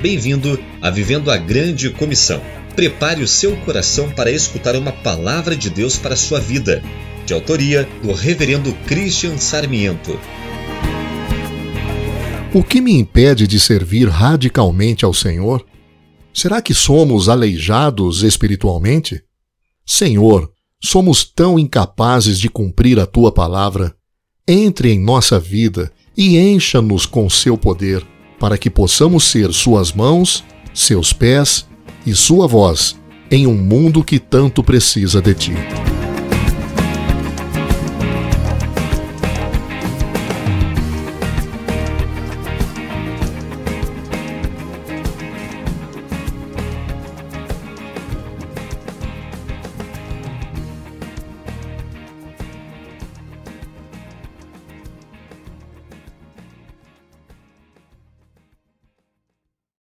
Bem-vindo a Vivendo a Grande Comissão. Prepare o seu coração para escutar uma palavra de Deus para a sua vida, de autoria do Reverendo Christian Sarmiento. O que me impede de servir radicalmente ao Senhor? Será que somos aleijados espiritualmente? Senhor, somos tão incapazes de cumprir a tua palavra. Entre em nossa vida e encha-nos com seu poder, para que possamos ser suas mãos, seus pés e sua voz em um mundo que tanto precisa de ti.